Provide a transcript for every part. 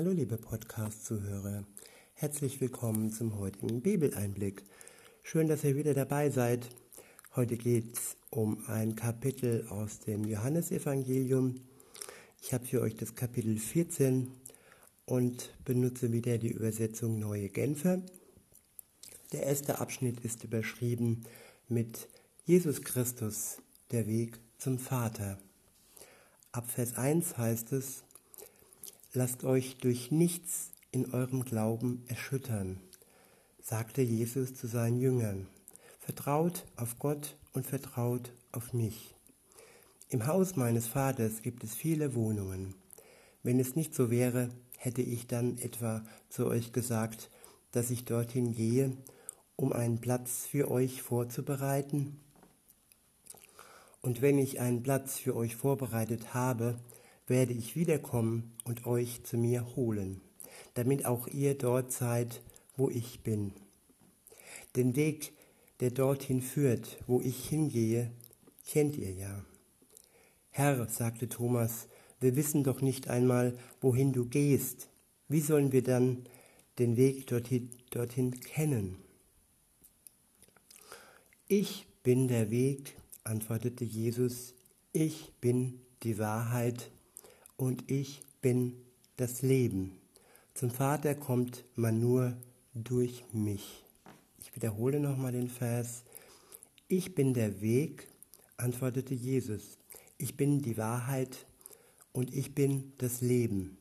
Hallo liebe Podcast-Zuhörer, herzlich willkommen zum heutigen Bibeleinblick. Schön, dass ihr wieder dabei seid. Heute geht es um ein Kapitel aus dem Johannesevangelium. Ich habe für euch das Kapitel 14 und benutze wieder die Übersetzung Neue Genfer. Der erste Abschnitt ist überschrieben mit Jesus Christus, der Weg zum Vater. Ab Vers 1 heißt es, Lasst euch durch nichts in eurem Glauben erschüttern, sagte Jesus zu seinen Jüngern. Vertraut auf Gott und vertraut auf mich. Im Haus meines Vaters gibt es viele Wohnungen. Wenn es nicht so wäre, hätte ich dann etwa zu euch gesagt, dass ich dorthin gehe, um einen Platz für euch vorzubereiten? Und wenn ich einen Platz für euch vorbereitet habe, werde ich wiederkommen und euch zu mir holen, damit auch ihr dort seid, wo ich bin. Den Weg, der dorthin führt, wo ich hingehe, kennt ihr ja. Herr, sagte Thomas, wir wissen doch nicht einmal, wohin du gehst. Wie sollen wir dann den Weg dorthin, dorthin kennen? Ich bin der Weg, antwortete Jesus, ich bin die Wahrheit und ich bin das Leben. Zum Vater kommt man nur durch mich. Ich wiederhole nochmal den Vers. Ich bin der Weg, antwortete Jesus. Ich bin die Wahrheit und ich bin das Leben.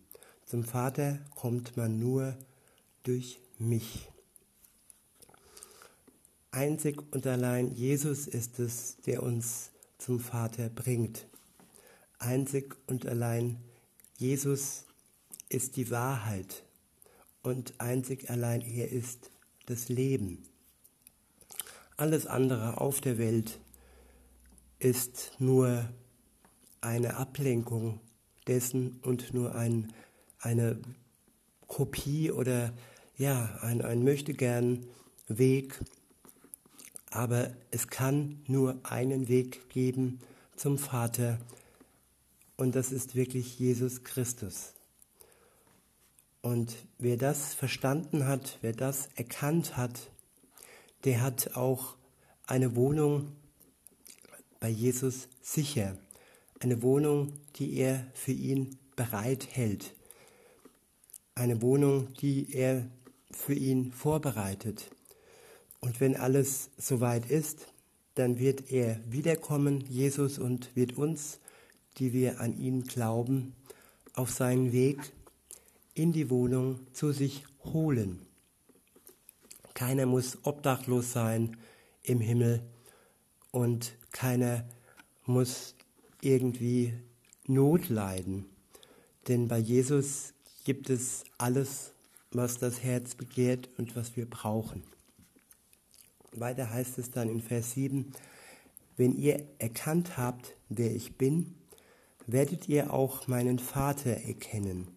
Zum Vater kommt man nur durch mich. Einzig und allein Jesus ist es, der uns zum Vater bringt. Einzig und allein Jesus ist die Wahrheit und einzig allein er ist das Leben. Alles andere auf der Welt ist nur eine Ablenkung dessen und nur ein, eine Kopie oder ja, ein, ein möchtegern Weg. Aber es kann nur einen Weg geben zum Vater und das ist wirklich Jesus Christus. Und wer das verstanden hat, wer das erkannt hat, der hat auch eine Wohnung bei Jesus sicher. Eine Wohnung, die er für ihn bereit hält. Eine Wohnung, die er für ihn vorbereitet. Und wenn alles soweit ist, dann wird er wiederkommen, Jesus, und wird uns die wir an ihn glauben, auf seinen Weg in die Wohnung zu sich holen. Keiner muss obdachlos sein im Himmel und keiner muss irgendwie Not leiden. Denn bei Jesus gibt es alles, was das Herz begehrt und was wir brauchen. Weiter heißt es dann in Vers 7, wenn ihr erkannt habt, wer ich bin werdet ihr auch meinen Vater erkennen.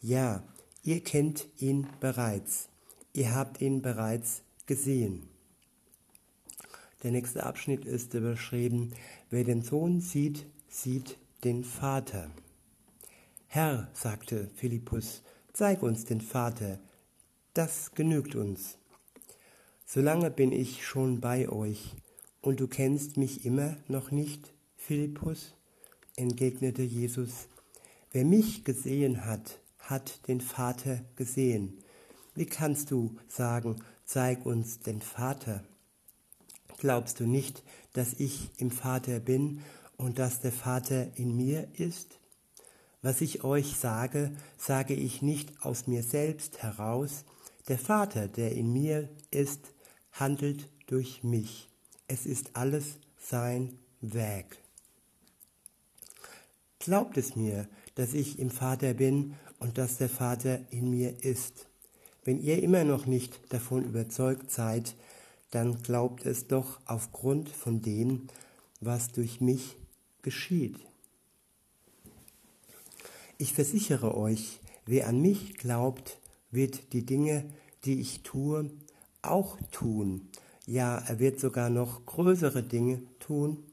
Ja, ihr kennt ihn bereits. Ihr habt ihn bereits gesehen. Der nächste Abschnitt ist überschrieben, wer den Sohn sieht, sieht den Vater. Herr, sagte Philippus, zeig uns den Vater, das genügt uns. Solange bin ich schon bei euch, und du kennst mich immer noch nicht, Philippus? Entgegnete Jesus, wer mich gesehen hat, hat den Vater gesehen. Wie kannst du sagen, zeig uns den Vater? Glaubst du nicht, dass ich im Vater bin und dass der Vater in mir ist? Was ich euch sage, sage ich nicht aus mir selbst heraus. Der Vater, der in mir ist, handelt durch mich. Es ist alles sein Werk. Glaubt es mir, dass ich im Vater bin und dass der Vater in mir ist. Wenn ihr immer noch nicht davon überzeugt seid, dann glaubt es doch aufgrund von dem, was durch mich geschieht. Ich versichere euch, wer an mich glaubt, wird die Dinge, die ich tue, auch tun. Ja, er wird sogar noch größere Dinge tun,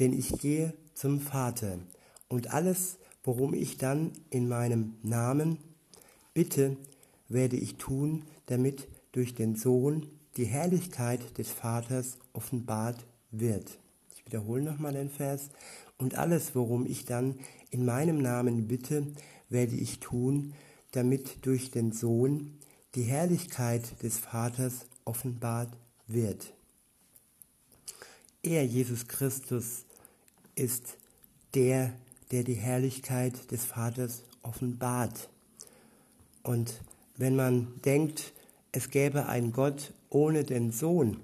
denn ich gehe zum Vater und alles, worum ich dann in meinem Namen bitte, werde ich tun, damit durch den Sohn die Herrlichkeit des Vaters offenbart wird. Ich wiederhole nochmal den Vers. Und alles, worum ich dann in meinem Namen bitte, werde ich tun, damit durch den Sohn die Herrlichkeit des Vaters offenbart wird. Er, Jesus Christus, ist der, der die Herrlichkeit des Vaters offenbart. Und wenn man denkt, es gäbe einen Gott ohne den Sohn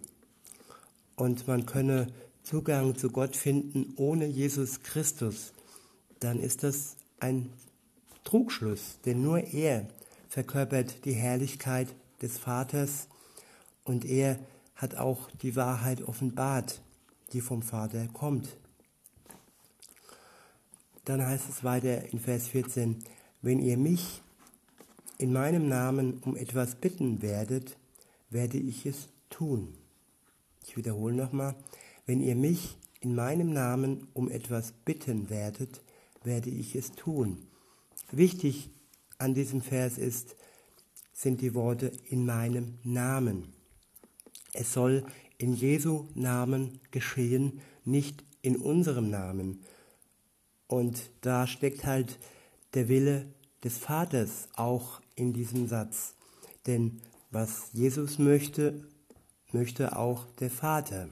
und man könne Zugang zu Gott finden ohne Jesus Christus, dann ist das ein Trugschluss, denn nur er verkörpert die Herrlichkeit des Vaters und er hat auch die Wahrheit offenbart, die vom Vater kommt. Dann heißt es weiter in Vers 14, wenn ihr mich in meinem Namen um etwas bitten werdet, werde ich es tun. Ich wiederhole nochmal, wenn ihr mich in meinem Namen um etwas bitten werdet, werde ich es tun. Wichtig an diesem Vers ist, sind die Worte in meinem Namen. Es soll in Jesu Namen geschehen, nicht in unserem Namen. Und da steckt halt der Wille des Vaters auch in diesem Satz. Denn was Jesus möchte, möchte auch der Vater.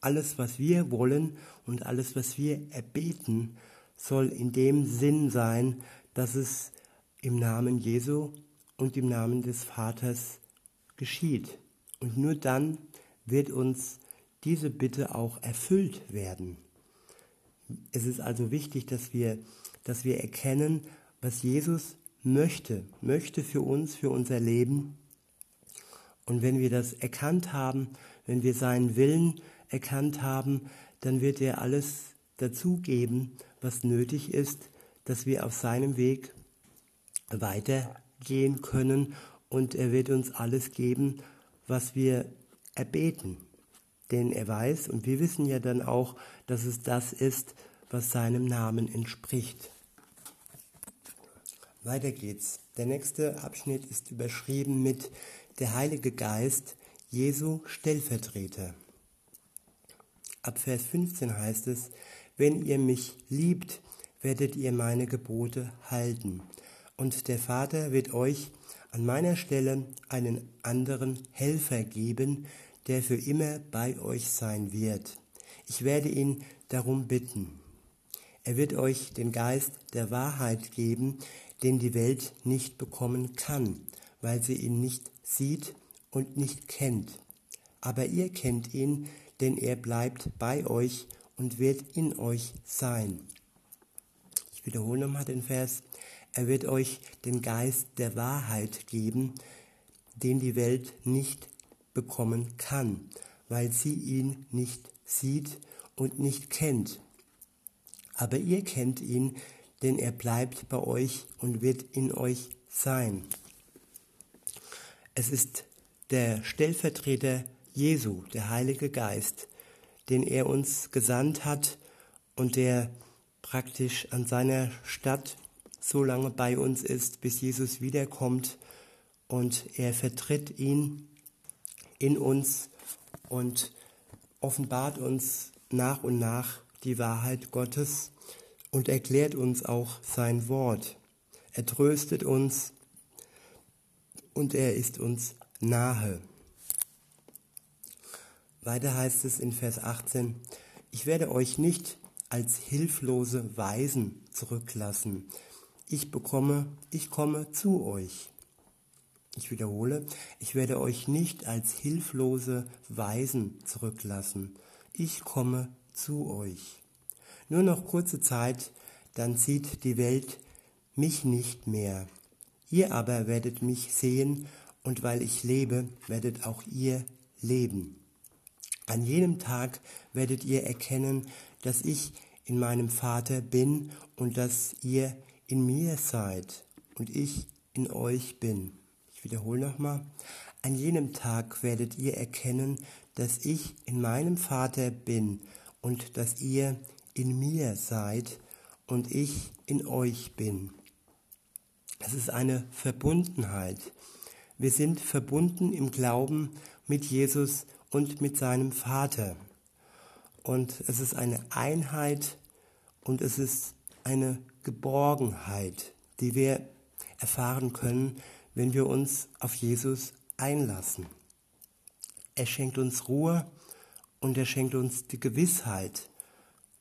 Alles, was wir wollen und alles, was wir erbeten, soll in dem Sinn sein, dass es im Namen Jesu und im Namen des Vaters geschieht. Und nur dann wird uns diese Bitte auch erfüllt werden. Es ist also wichtig, dass wir, dass wir erkennen, was Jesus möchte, möchte für uns, für unser Leben. Und wenn wir das erkannt haben, wenn wir seinen Willen erkannt haben, dann wird er alles dazugeben, was nötig ist, dass wir auf seinem Weg weitergehen können und er wird uns alles geben, was wir erbeten. Denn er weiß und wir wissen ja dann auch, dass es das ist, was seinem Namen entspricht. Weiter geht's. Der nächste Abschnitt ist überschrieben mit Der Heilige Geist, Jesu Stellvertreter. Ab Vers 15 heißt es, wenn ihr mich liebt, werdet ihr meine Gebote halten. Und der Vater wird euch an meiner Stelle einen anderen Helfer geben, der für immer bei euch sein wird. Ich werde ihn darum bitten. Er wird euch den Geist der Wahrheit geben, den die Welt nicht bekommen kann, weil sie ihn nicht sieht und nicht kennt. Aber ihr kennt ihn, denn er bleibt bei euch und wird in euch sein. Ich wiederhole nochmal den Vers. Er wird euch den Geist der Wahrheit geben, den die Welt nicht bekommen kann, weil sie ihn nicht sieht und nicht kennt. Aber ihr kennt ihn, denn er bleibt bei euch und wird in euch sein. Es ist der Stellvertreter Jesu, der Heilige Geist, den er uns gesandt hat und der praktisch an seiner Stadt so lange bei uns ist, bis Jesus wiederkommt und er vertritt ihn in uns und offenbart uns nach und nach die Wahrheit Gottes und erklärt uns auch sein Wort. Er tröstet uns und er ist uns nahe. Weiter heißt es in Vers 18, ich werde euch nicht als hilflose Weisen zurücklassen. Ich bekomme, ich komme zu euch. Ich wiederhole, ich werde euch nicht als hilflose Weisen zurücklassen. Ich komme zu euch. Nur noch kurze Zeit, dann sieht die Welt mich nicht mehr. Ihr aber werdet mich sehen, und weil ich lebe, werdet auch ihr leben. An jenem Tag werdet ihr erkennen, dass ich in meinem Vater bin und dass ihr in mir seid und ich in euch bin. Wiederhole nochmal. An jenem Tag werdet ihr erkennen, dass ich in meinem Vater bin und dass ihr in mir seid und ich in euch bin. Es ist eine Verbundenheit. Wir sind verbunden im Glauben mit Jesus und mit seinem Vater. Und es ist eine Einheit und es ist eine Geborgenheit, die wir erfahren können, wenn wir uns auf Jesus einlassen. Er schenkt uns Ruhe und er schenkt uns die Gewissheit,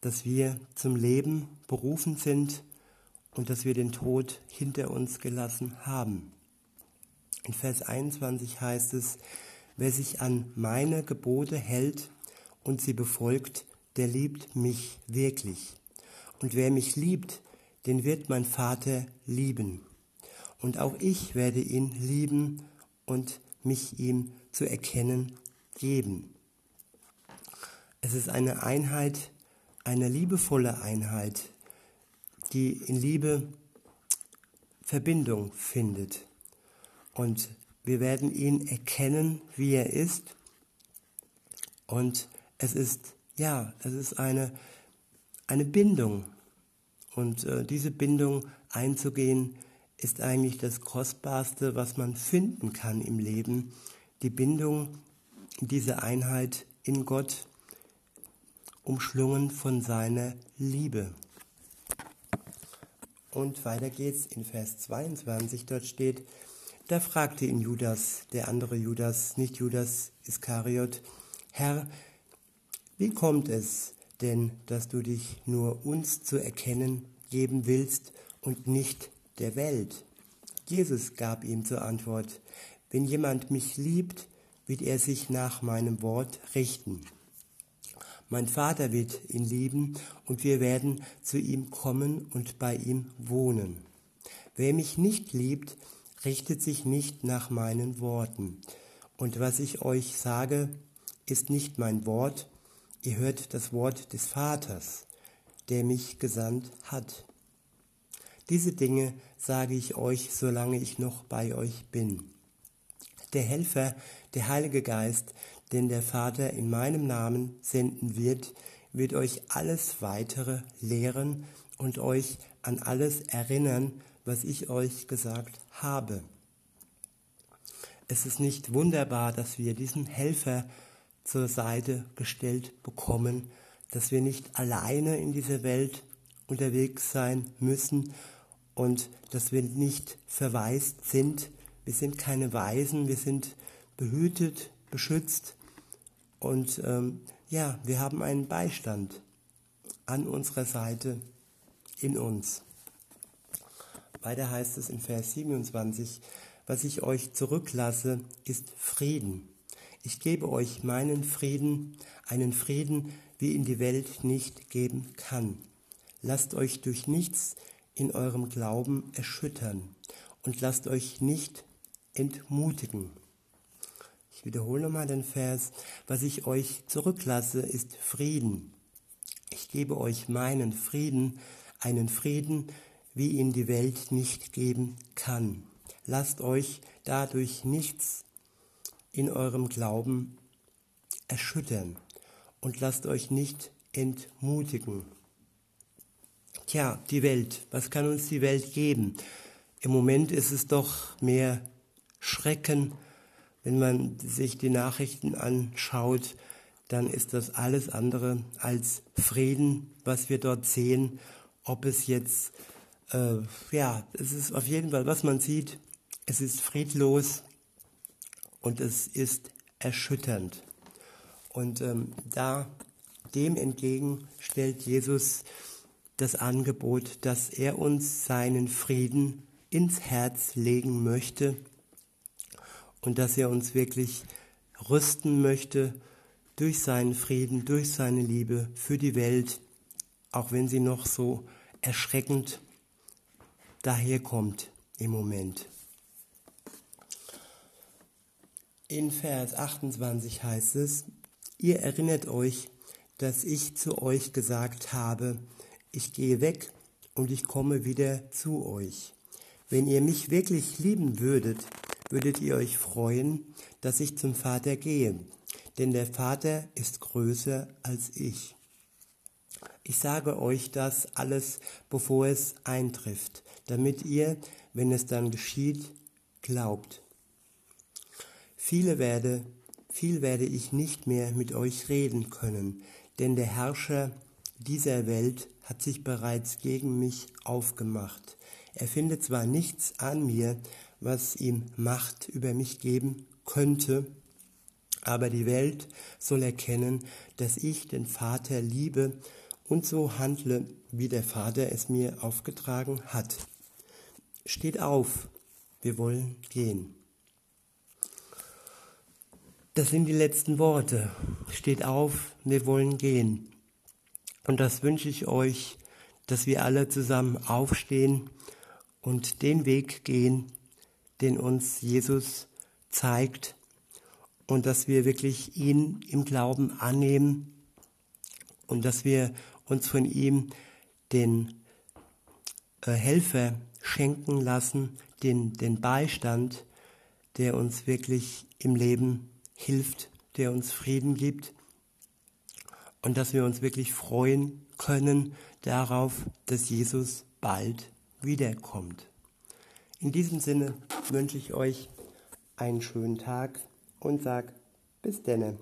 dass wir zum Leben berufen sind und dass wir den Tod hinter uns gelassen haben. In Vers 21 heißt es, wer sich an meine Gebote hält und sie befolgt, der liebt mich wirklich. Und wer mich liebt, den wird mein Vater lieben. Und auch ich werde ihn lieben und mich ihm zu erkennen geben. Es ist eine Einheit, eine liebevolle Einheit, die in Liebe Verbindung findet. Und wir werden ihn erkennen, wie er ist. Und es ist, ja, es ist eine, eine Bindung. Und äh, diese Bindung einzugehen, ist eigentlich das Kostbarste, was man finden kann im Leben. Die Bindung, diese Einheit in Gott, umschlungen von seiner Liebe. Und weiter geht's in Vers 22, dort steht, da fragte ihn Judas, der andere Judas, nicht Judas Iskariot, Herr, wie kommt es denn, dass du dich nur uns zu erkennen geben willst und nicht der Welt? Jesus gab ihm zur Antwort, wenn jemand mich liebt, wird er sich nach meinem Wort richten. Mein Vater wird ihn lieben und wir werden zu ihm kommen und bei ihm wohnen. Wer mich nicht liebt, richtet sich nicht nach meinen Worten. Und was ich euch sage, ist nicht mein Wort, ihr hört das Wort des Vaters, der mich gesandt hat. Diese Dinge sage ich euch, solange ich noch bei euch bin. Der Helfer, der Heilige Geist, den der Vater in meinem Namen senden wird, wird euch alles weitere lehren und euch an alles erinnern, was ich euch gesagt habe. Es ist nicht wunderbar, dass wir diesen Helfer zur Seite gestellt bekommen, dass wir nicht alleine in dieser Welt unterwegs sein müssen und dass wir nicht verwaist sind. Wir sind keine Weisen, wir sind behütet, beschützt und ähm, ja, wir haben einen Beistand an unserer Seite in uns. Weiter heißt es in Vers 27, was ich euch zurücklasse, ist Frieden. Ich gebe euch meinen Frieden, einen Frieden, wie ihn die Welt nicht geben kann. Lasst euch durch nichts in eurem Glauben erschüttern und lasst euch nicht entmutigen. Ich wiederhole mal den Vers. Was ich euch zurücklasse, ist Frieden. Ich gebe euch meinen Frieden, einen Frieden, wie ihn die Welt nicht geben kann. Lasst euch dadurch nichts in eurem Glauben erschüttern und lasst euch nicht entmutigen. Tja, die Welt, was kann uns die Welt geben? Im Moment ist es doch mehr Schrecken, wenn man sich die Nachrichten anschaut, dann ist das alles andere als Frieden, was wir dort sehen. Ob es jetzt, äh, ja, es ist auf jeden Fall, was man sieht, es ist friedlos und es ist erschütternd. Und ähm, da dem entgegen stellt Jesus das Angebot, dass er uns seinen Frieden ins Herz legen möchte und dass er uns wirklich rüsten möchte durch seinen Frieden, durch seine Liebe für die Welt, auch wenn sie noch so erschreckend daherkommt im Moment. In Vers 28 heißt es, ihr erinnert euch, dass ich zu euch gesagt habe, ich gehe weg und ich komme wieder zu euch. Wenn ihr mich wirklich lieben würdet, würdet ihr euch freuen, dass ich zum Vater gehe, denn der Vater ist größer als ich. Ich sage euch das alles, bevor es eintrifft, damit ihr, wenn es dann geschieht, glaubt. Viele werde, viel werde ich nicht mehr mit euch reden können, denn der Herrscher dieser Welt hat sich bereits gegen mich aufgemacht. Er findet zwar nichts an mir, was ihm Macht über mich geben könnte, aber die Welt soll erkennen, dass ich den Vater liebe und so handle, wie der Vater es mir aufgetragen hat. Steht auf, wir wollen gehen. Das sind die letzten Worte. Steht auf, wir wollen gehen. Und das wünsche ich euch, dass wir alle zusammen aufstehen und den Weg gehen, den uns Jesus zeigt und dass wir wirklich ihn im Glauben annehmen und dass wir uns von ihm den äh, Helfer schenken lassen, den, den Beistand, der uns wirklich im Leben hilft, der uns Frieden gibt und dass wir uns wirklich freuen können darauf, dass Jesus bald wiederkommt. In diesem Sinne wünsche ich euch einen schönen Tag und sag bis denne.